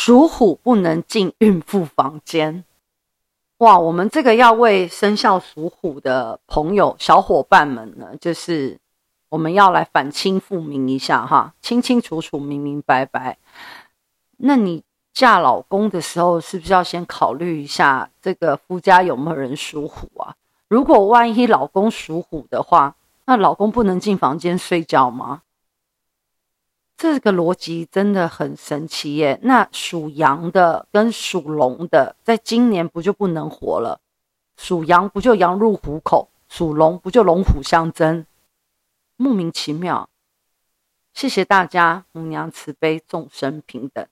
属虎不能进孕妇房间。哇，我们这个要为生肖属虎的朋友、小伙伴们呢，就是我们要来反清复明一下哈，清清楚楚、明明白白。那你嫁老公的时候，是不是要先考虑一下这个夫家有没有人属虎啊？如果万一老公属虎的话，那老公不能进房间睡觉吗？这个逻辑真的很神奇耶。那属羊的跟属龙的，在今年不就不能活了？属羊不就羊入虎口？属龙不就龙虎相争？莫名其妙。谢谢大家，母娘慈悲，众生平等。